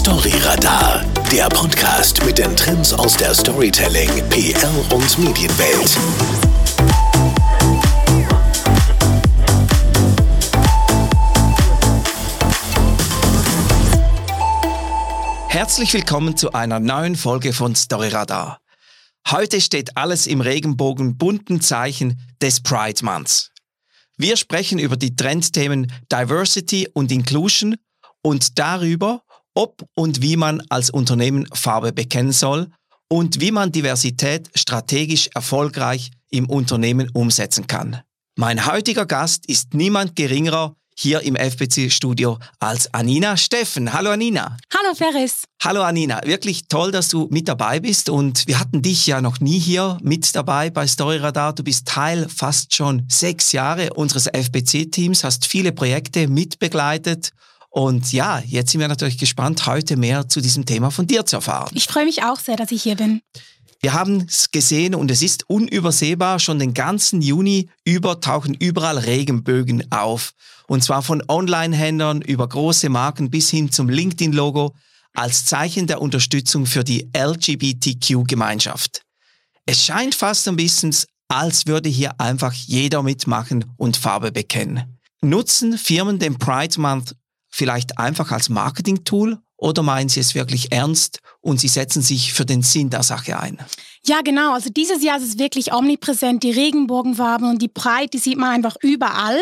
Storyradar, der Podcast mit den Trends aus der Storytelling, PR und Medienwelt. Herzlich willkommen zu einer neuen Folge von Storyradar. Heute steht alles im Regenbogen bunten Zeichen des Pride Months. Wir sprechen über die Trendthemen Diversity und Inclusion und darüber, ob und wie man als Unternehmen Farbe bekennen soll und wie man Diversität strategisch erfolgreich im Unternehmen umsetzen kann. Mein heutiger Gast ist niemand geringerer hier im FBC-Studio als Anina Steffen. Hallo Anina. Hallo Ferris. Hallo Anina, wirklich toll, dass du mit dabei bist und wir hatten dich ja noch nie hier mit dabei bei Storyradar. Du bist Teil fast schon sechs Jahre unseres FBC-Teams, hast viele Projekte mitbegleitet und ja, jetzt sind wir natürlich gespannt, heute mehr zu diesem Thema von dir zu erfahren. Ich freue mich auch sehr, dass ich hier bin. Wir haben es gesehen und es ist unübersehbar. Schon den ganzen Juni über tauchen überall Regenbögen auf. Und zwar von Online-Händlern über große Marken bis hin zum LinkedIn-Logo als Zeichen der Unterstützung für die LGBTQ-Gemeinschaft. Es scheint fast ein bisschen, als würde hier einfach jeder mitmachen und Farbe bekennen. Nutzen Firmen den Pride Month vielleicht einfach als Marketing-Tool oder meinen Sie es wirklich ernst und Sie setzen sich für den Sinn der Sache ein? Ja, genau. Also dieses Jahr ist es wirklich omnipräsent. Die Regenbogenfarben und die Breite, die sieht man einfach überall.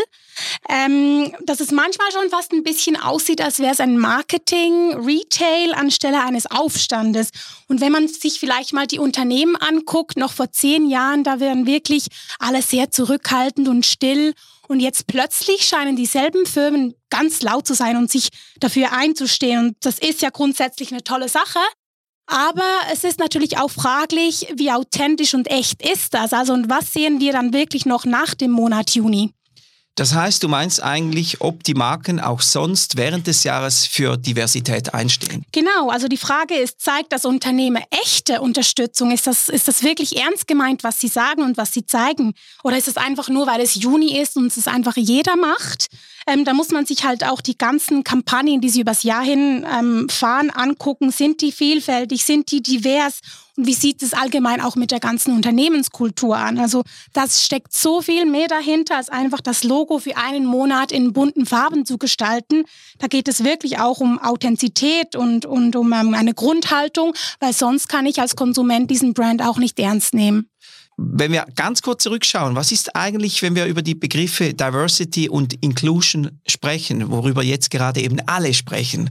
Ähm, dass es manchmal schon fast ein bisschen aussieht, als wäre es ein Marketing, Retail anstelle eines Aufstandes. Und wenn man sich vielleicht mal die Unternehmen anguckt, noch vor zehn Jahren, da wären wirklich alle sehr zurückhaltend und still. Und jetzt plötzlich scheinen dieselben Firmen ganz laut zu sein und sich dafür einzustehen. Und das ist ja grundsätzlich eine tolle Sache. Aber es ist natürlich auch fraglich, wie authentisch und echt ist das. Also und was sehen wir dann wirklich noch nach dem Monat Juni? Das heißt, du meinst eigentlich, ob die Marken auch sonst während des Jahres für Diversität einstehen? Genau, also die Frage ist, zeigt das Unternehmen echte Unterstützung? Ist das, ist das wirklich ernst gemeint, was sie sagen und was sie zeigen? Oder ist es einfach nur, weil es Juni ist und es einfach jeder macht? Ähm, da muss man sich halt auch die ganzen Kampagnen, die sie übers Jahr hin ähm, fahren, angucken. Sind die vielfältig? Sind die divers? Und wie sieht es allgemein auch mit der ganzen Unternehmenskultur an? Also das steckt so viel mehr dahinter, als einfach das Logo für einen Monat in bunten Farben zu gestalten. Da geht es wirklich auch um Authentizität und, und um ähm, eine Grundhaltung, weil sonst kann ich als Konsument diesen Brand auch nicht ernst nehmen. Wenn wir ganz kurz zurückschauen, was ist eigentlich, wenn wir über die Begriffe Diversity und Inclusion sprechen, worüber jetzt gerade eben alle sprechen?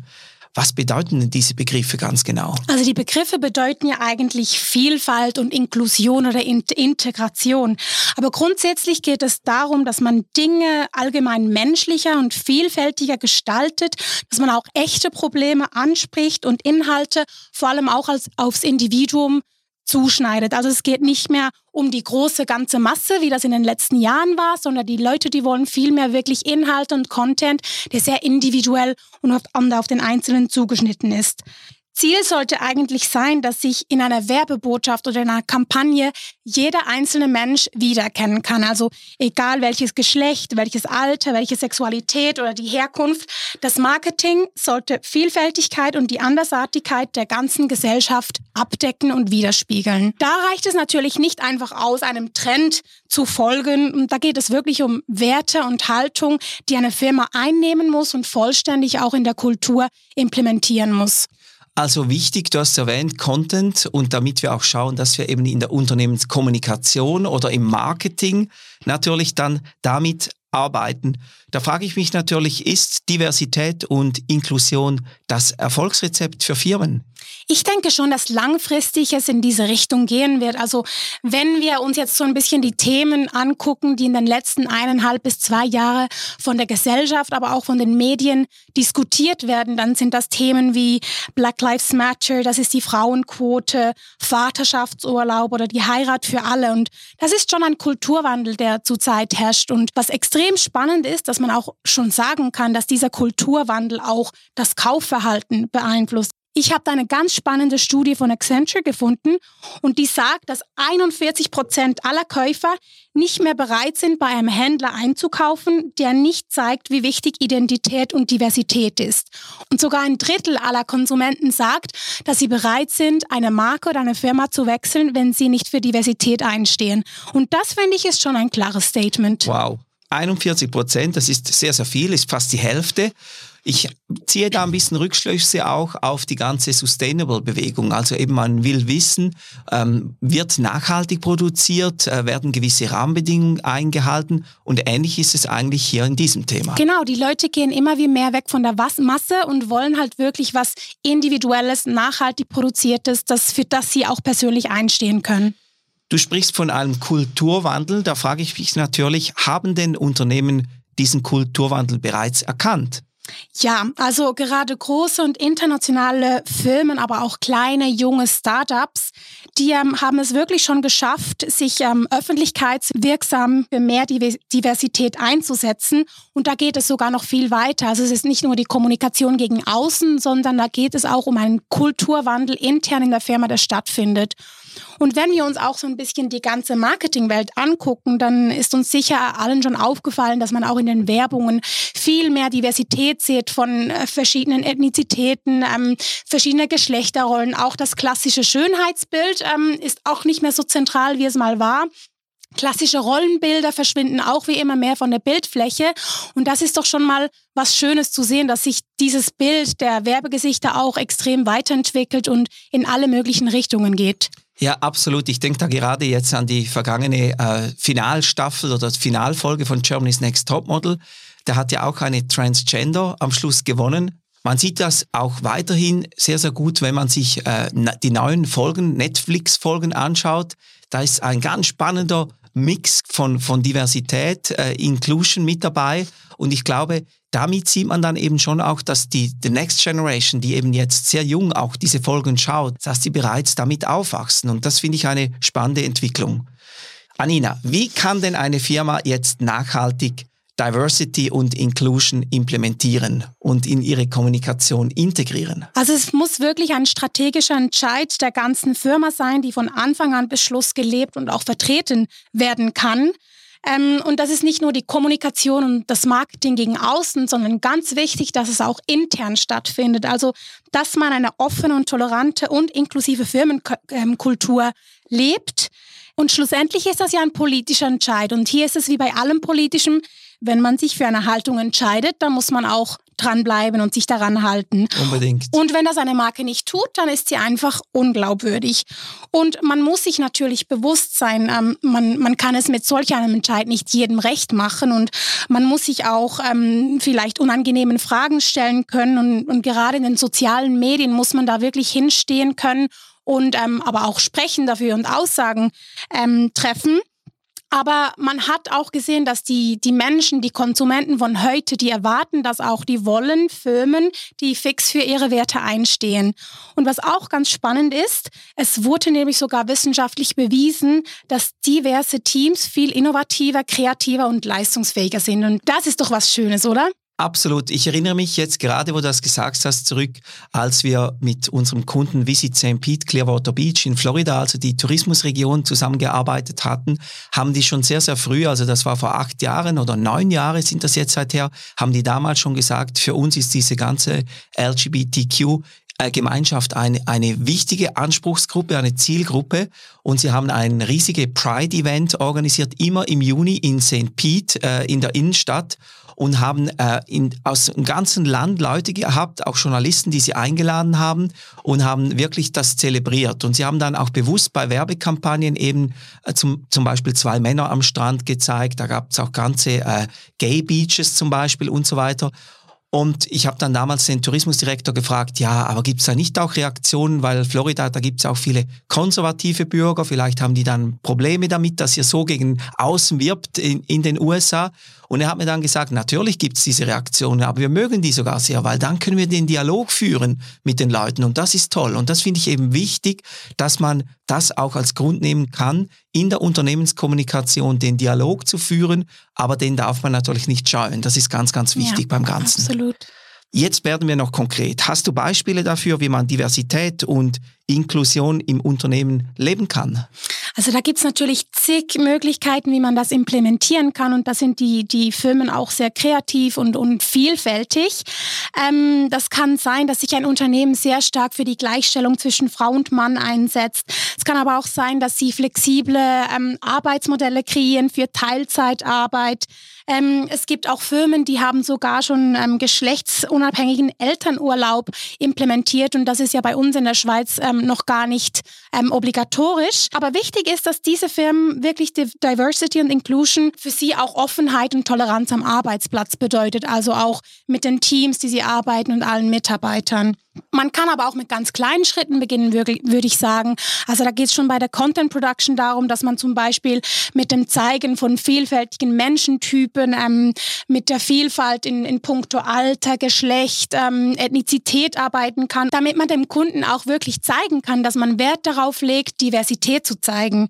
Was bedeuten denn diese Begriffe ganz genau? Also die Begriffe bedeuten ja eigentlich Vielfalt und Inklusion oder Integration. Aber grundsätzlich geht es darum, dass man Dinge allgemein menschlicher und vielfältiger gestaltet, dass man auch echte Probleme anspricht und Inhalte vor allem auch als, aufs Individuum zuschneidet. Also es geht nicht mehr um die große ganze Masse, wie das in den letzten Jahren war, sondern die Leute, die wollen viel mehr wirklich Inhalt und Content, der sehr individuell und auf den Einzelnen zugeschnitten ist. Ziel sollte eigentlich sein, dass sich in einer Werbebotschaft oder in einer Kampagne jeder einzelne Mensch wiedererkennen kann. Also egal welches Geschlecht, welches Alter, welche Sexualität oder die Herkunft. Das Marketing sollte Vielfältigkeit und die Andersartigkeit der ganzen Gesellschaft abdecken und widerspiegeln. Da reicht es natürlich nicht einfach aus, einem Trend zu folgen. Da geht es wirklich um Werte und Haltung, die eine Firma einnehmen muss und vollständig auch in der Kultur implementieren muss. Also wichtig, du hast erwähnt, Content und damit wir auch schauen, dass wir eben in der Unternehmenskommunikation oder im Marketing natürlich dann damit arbeiten. Da frage ich mich natürlich, ist Diversität und Inklusion das Erfolgsrezept für Firmen? Ich denke schon, dass langfristig es in diese Richtung gehen wird. Also wenn wir uns jetzt so ein bisschen die Themen angucken, die in den letzten eineinhalb bis zwei Jahren von der Gesellschaft, aber auch von den Medien diskutiert werden, dann sind das Themen wie Black Lives Matter, das ist die Frauenquote, Vaterschaftsurlaub oder die Heirat für alle. Und das ist schon ein Kulturwandel, der zurzeit herrscht. Und was extrem spannend ist, dass man auch schon sagen kann, dass dieser Kulturwandel auch das Kaufverhalten beeinflusst. Ich habe da eine ganz spannende Studie von Accenture gefunden und die sagt, dass 41 Prozent aller Käufer nicht mehr bereit sind, bei einem Händler einzukaufen, der nicht zeigt, wie wichtig Identität und Diversität ist. Und sogar ein Drittel aller Konsumenten sagt, dass sie bereit sind, eine Marke oder eine Firma zu wechseln, wenn sie nicht für Diversität einstehen. Und das finde ich ist schon ein klares Statement. Wow. 41 Prozent, das ist sehr, sehr viel, ist fast die Hälfte. Ich ziehe da ein bisschen Rückschlüsse auch auf die ganze Sustainable-Bewegung. Also eben man will wissen, ähm, wird nachhaltig produziert, äh, werden gewisse Rahmenbedingungen eingehalten und ähnlich ist es eigentlich hier in diesem Thema. Genau, die Leute gehen immer wie mehr weg von der Masse und wollen halt wirklich was Individuelles, nachhaltig produziertes, das, für das sie auch persönlich einstehen können. Du sprichst von einem Kulturwandel. Da frage ich mich natürlich, haben denn Unternehmen diesen Kulturwandel bereits erkannt? Ja, also gerade große und internationale Firmen, aber auch kleine, junge Startups, die ähm, haben es wirklich schon geschafft, sich ähm, öffentlichkeitswirksam für mehr Diversität einzusetzen. Und da geht es sogar noch viel weiter. Also es ist nicht nur die Kommunikation gegen außen, sondern da geht es auch um einen Kulturwandel intern in der Firma, der stattfindet. Und wenn wir uns auch so ein bisschen die ganze Marketingwelt angucken, dann ist uns sicher allen schon aufgefallen, dass man auch in den Werbungen viel mehr Diversität sieht von äh, verschiedenen Ethnizitäten, ähm, verschiedene Geschlechterrollen. Auch das klassische Schönheitsbild ähm, ist auch nicht mehr so zentral, wie es mal war. Klassische Rollenbilder verschwinden auch wie immer mehr von der Bildfläche. Und das ist doch schon mal was Schönes zu sehen, dass sich dieses Bild der Werbegesichter auch extrem weiterentwickelt und in alle möglichen Richtungen geht. Ja, absolut. Ich denke da gerade jetzt an die vergangene äh, Finalstaffel oder Finalfolge von Germany's Next Topmodel. Da hat ja auch eine Transgender am Schluss gewonnen. Man sieht das auch weiterhin sehr, sehr gut, wenn man sich äh, die neuen Folgen, Netflix-Folgen anschaut. Da ist ein ganz spannender Mix von, von Diversität, äh, Inclusion mit dabei. Und ich glaube, damit sieht man dann eben schon auch, dass die the Next Generation, die eben jetzt sehr jung auch diese Folgen schaut, dass sie bereits damit aufwachsen. Und das finde ich eine spannende Entwicklung. Anina, wie kann denn eine Firma jetzt nachhaltig Diversity und Inclusion implementieren und in ihre Kommunikation integrieren? Also es muss wirklich ein strategischer Entscheid der ganzen Firma sein, die von Anfang an bis Schluss gelebt und auch vertreten werden kann. Ähm, und das ist nicht nur die Kommunikation und das Marketing gegen außen, sondern ganz wichtig, dass es auch intern stattfindet. Also, dass man eine offene und tolerante und inklusive Firmenkultur lebt. Und schlussendlich ist das ja ein politischer Entscheid. Und hier ist es wie bei allem Politischem, wenn man sich für eine Haltung entscheidet, dann muss man auch dranbleiben und sich daran halten. Unbedingt. Und wenn das eine Marke nicht tut, dann ist sie einfach unglaubwürdig. Und man muss sich natürlich bewusst sein, ähm, man, man kann es mit solch einem Entscheid nicht jedem recht machen und man muss sich auch ähm, vielleicht unangenehmen Fragen stellen können und, und gerade in den sozialen Medien muss man da wirklich hinstehen können und ähm, aber auch sprechen dafür und Aussagen ähm, treffen. Aber man hat auch gesehen, dass die, die Menschen, die Konsumenten von heute, die erwarten das auch, die wollen Firmen, die fix für ihre Werte einstehen. Und was auch ganz spannend ist, es wurde nämlich sogar wissenschaftlich bewiesen, dass diverse Teams viel innovativer, kreativer und leistungsfähiger sind. Und das ist doch was Schönes, oder? Absolut. Ich erinnere mich jetzt gerade, wo du das gesagt hast, zurück, als wir mit unserem Kunden Visit St. Pete Clearwater Beach in Florida, also die Tourismusregion, zusammengearbeitet hatten, haben die schon sehr, sehr früh, also das war vor acht Jahren oder neun Jahre sind das jetzt seither, haben die damals schon gesagt, für uns ist diese ganze LGBTQ äh, Gemeinschaft eine, eine wichtige Anspruchsgruppe, eine Zielgruppe. Und sie haben ein riesiges Pride-Event organisiert, immer im Juni in St. Pete äh, in der Innenstadt und haben äh, in, aus dem ganzen Land Leute gehabt, auch Journalisten, die sie eingeladen haben und haben wirklich das zelebriert. Und sie haben dann auch bewusst bei Werbekampagnen eben äh, zum, zum Beispiel zwei Männer am Strand gezeigt. Da gab es auch ganze äh, Gay Beaches zum Beispiel und so weiter. Und ich habe dann damals den Tourismusdirektor gefragt, ja, aber gibt es da nicht auch Reaktionen, weil Florida, da gibt es auch viele konservative Bürger, vielleicht haben die dann Probleme damit, dass ihr so gegen außen wirbt in, in den USA. Und er hat mir dann gesagt, natürlich gibt es diese Reaktionen, aber wir mögen die sogar sehr, weil dann können wir den Dialog führen mit den Leuten und das ist toll. Und das finde ich eben wichtig, dass man das auch als Grund nehmen kann, in der Unternehmenskommunikation den Dialog zu führen, aber den darf man natürlich nicht scheuen. Das ist ganz, ganz wichtig ja, beim Ganzen. Absolut. Jetzt werden wir noch konkret. Hast du Beispiele dafür, wie man Diversität und Inklusion im Unternehmen leben kann? Also da gibt's natürlich zig Möglichkeiten, wie man das implementieren kann und da sind die, die Firmen auch sehr kreativ und, und vielfältig. Ähm, das kann sein, dass sich ein Unternehmen sehr stark für die Gleichstellung zwischen Frau und Mann einsetzt. Es kann aber auch sein, dass sie flexible ähm, Arbeitsmodelle kreieren für Teilzeitarbeit. Ähm, es gibt auch Firmen, die haben sogar schon ähm, geschlechtsunabhängigen Elternurlaub implementiert und das ist ja bei uns in der Schweiz ähm, noch gar nicht ähm, obligatorisch. Aber wichtig ist, dass diese Firmen wirklich Diversity und Inclusion für sie auch Offenheit und Toleranz am Arbeitsplatz bedeutet, also auch mit den Teams, die sie arbeiten und allen Mitarbeitern. Man kann aber auch mit ganz kleinen Schritten beginnen, würde ich sagen. Also da geht es schon bei der Content Production darum, dass man zum Beispiel mit dem Zeigen von vielfältigen Menschentypen, ähm, mit der Vielfalt in, in puncto Alter, Geschlecht, ähm, Ethnizität arbeiten kann, damit man dem Kunden auch wirklich zeigen kann, dass man Wert darauf legt, Diversität zu zeigen.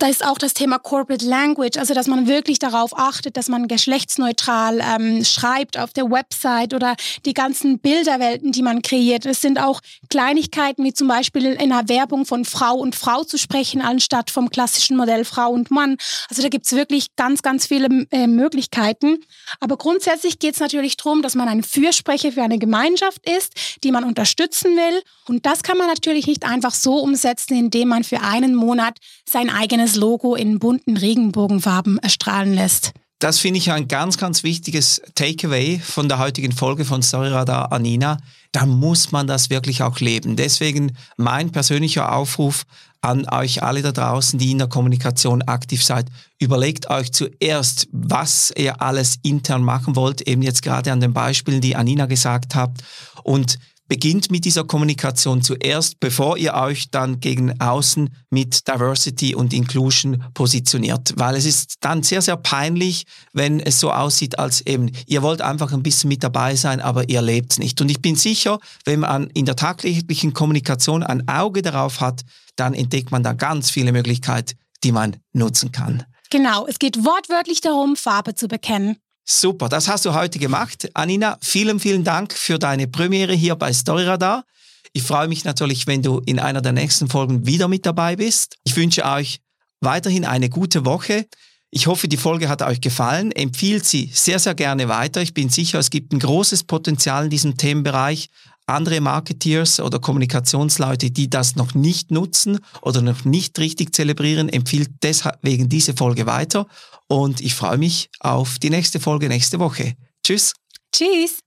Da ist auch das Thema Corporate Language, also dass man wirklich darauf achtet, dass man geschlechtsneutral ähm, schreibt auf der Website oder die ganzen Bilderwelten, die man kreiert. Es sind auch Kleinigkeiten wie zum Beispiel in einer Werbung von Frau und Frau zu sprechen, anstatt vom klassischen Modell Frau und Mann. Also da gibt's wirklich ganz, ganz viele äh, Möglichkeiten. Aber grundsätzlich geht es natürlich darum, dass man ein Fürsprecher für eine Gemeinschaft ist, die man unterstützen will. Und das kann man natürlich nicht einfach so umsetzen, indem man für einen Monat sein eigenes kleines Logo in bunten Regenbogenfarben erstrahlen lässt. Das finde ich ein ganz, ganz wichtiges Takeaway von der heutigen Folge von Storyradar Anina. Da muss man das wirklich auch leben. Deswegen mein persönlicher Aufruf an euch alle da draußen, die in der Kommunikation aktiv seid. Überlegt euch zuerst, was ihr alles intern machen wollt, eben jetzt gerade an den Beispielen, die Anina gesagt hat. Und beginnt mit dieser Kommunikation zuerst, bevor ihr euch dann gegen außen mit Diversity und Inclusion positioniert. Weil es ist dann sehr, sehr peinlich, wenn es so aussieht, als eben, ihr wollt einfach ein bisschen mit dabei sein, aber ihr lebt nicht. Und ich bin sicher, wenn man in der tagtäglichen Kommunikation ein Auge darauf hat, dann entdeckt man da ganz viele Möglichkeiten, die man nutzen kann. Genau, es geht wortwörtlich darum, Farbe zu bekennen. Super, das hast du heute gemacht. Anina, vielen, vielen Dank für deine Premiere hier bei Storyradar. Ich freue mich natürlich, wenn du in einer der nächsten Folgen wieder mit dabei bist. Ich wünsche euch weiterhin eine gute Woche. Ich hoffe, die Folge hat euch gefallen. Empfiehlt sie sehr, sehr gerne weiter. Ich bin sicher, es gibt ein großes Potenzial in diesem Themenbereich. Andere Marketeers oder Kommunikationsleute, die das noch nicht nutzen oder noch nicht richtig zelebrieren, empfiehlt deswegen diese Folge weiter. Und ich freue mich auf die nächste Folge nächste Woche. Tschüss. Tschüss.